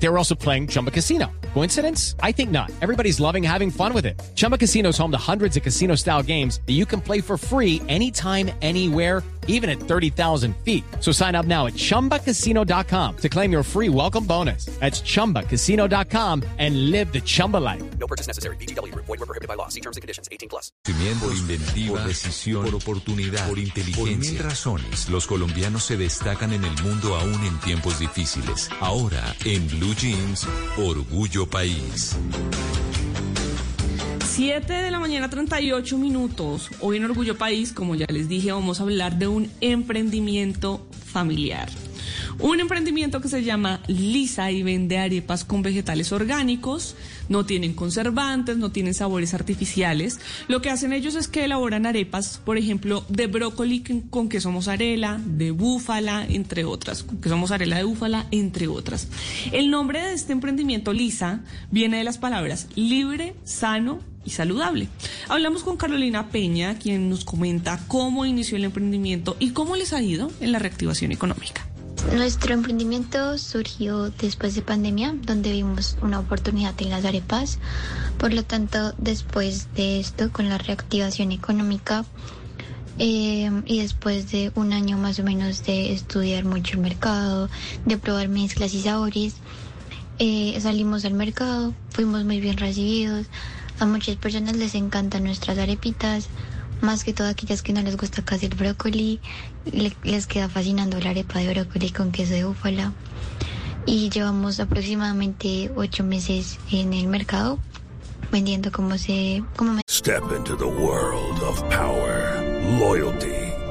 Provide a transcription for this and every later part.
They were also playing Chumba Casino. Coincidence? I think not. Everybody's loving having fun with it. Chumba Casino is home to hundreds of casino style games that you can play for free anytime, anywhere, even at 30,000 feet. So sign up now at chumbacasino.com to claim your free welcome bonus. That's chumbacasino.com and live the Chumba life. No purchase necessary. BGW. Void were prohibited by law. See terms and conditions. 18 plus. Por inventiva, por decisión, por oportunidad, por inteligencia. Por mil razones, los colombianos se destacan en el mundo aún en tiempos difíciles. Ahora, en Blue Jeans, Orgullo País. 7 de la mañana, 38 minutos. Hoy en Orgullo País, como ya les dije, vamos a hablar de un emprendimiento familiar. Un emprendimiento que se llama Lisa y vende arepas con vegetales orgánicos. No tienen conservantes, no tienen sabores artificiales. Lo que hacen ellos es que elaboran arepas, por ejemplo, de brócoli con queso mozzarella, de búfala, entre otras. Con queso mozzarella de búfala, entre otras. El nombre de este emprendimiento, Lisa, viene de las palabras libre, sano y saludable. Hablamos con Carolina Peña, quien nos comenta cómo inició el emprendimiento y cómo les ha ido en la reactivación económica. Nuestro emprendimiento surgió después de pandemia, donde vimos una oportunidad en las arepas. Por lo tanto, después de esto, con la reactivación económica eh, y después de un año más o menos de estudiar mucho el mercado, de probar mezclas y sabores, eh, salimos al mercado, fuimos muy bien recibidos. A muchas personas les encantan nuestras arepitas más que todo aquellas que no les gusta casi el brócoli, le- les queda fascinando la arepa de brócoli con queso de búfala. Y llevamos aproximadamente ocho meses en el mercado vendiendo como se, como into the world of power, loyalty,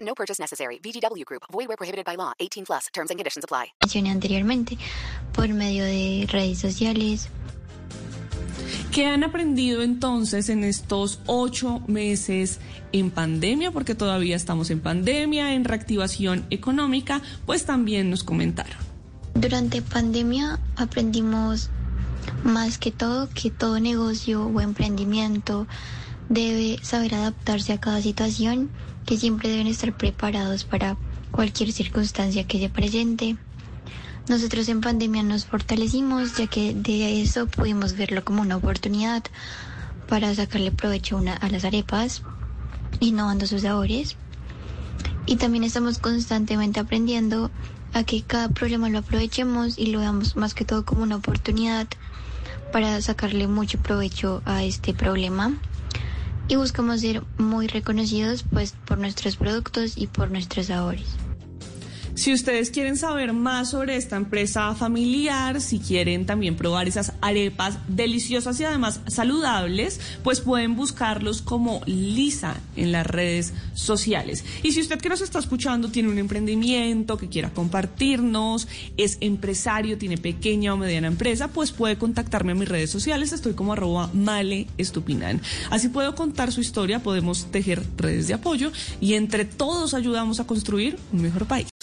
No purchase necessary. VGW Group. Void were prohibited by law. 18 plus. Terms and conditions apply. mencioné anteriormente por medio de redes sociales. ¿Qué han aprendido entonces en estos ocho meses en pandemia? Porque todavía estamos en pandemia, en reactivación económica, pues también nos comentaron. Durante pandemia aprendimos más que todo que todo negocio o emprendimiento debe saber adaptarse a cada situación, que siempre deben estar preparados para cualquier circunstancia que se presente. Nosotros en pandemia nos fortalecimos ya que de eso pudimos verlo como una oportunidad para sacarle provecho una- a las arepas, innovando sus sabores. Y también estamos constantemente aprendiendo a que cada problema lo aprovechemos y lo veamos más que todo como una oportunidad para sacarle mucho provecho a este problema. Y buscamos ser muy reconocidos pues por nuestros productos y por nuestros sabores. Si ustedes quieren saber más sobre esta empresa familiar, si quieren también probar esas arepas deliciosas y además saludables, pues pueden buscarlos como Lisa en las redes sociales. Y si usted que nos está escuchando tiene un emprendimiento que quiera compartirnos, es empresario, tiene pequeña o mediana empresa, pues puede contactarme en mis redes sociales. Estoy como arroba male estupinan. Así puedo contar su historia, podemos tejer redes de apoyo y entre todos ayudamos a construir un mejor país.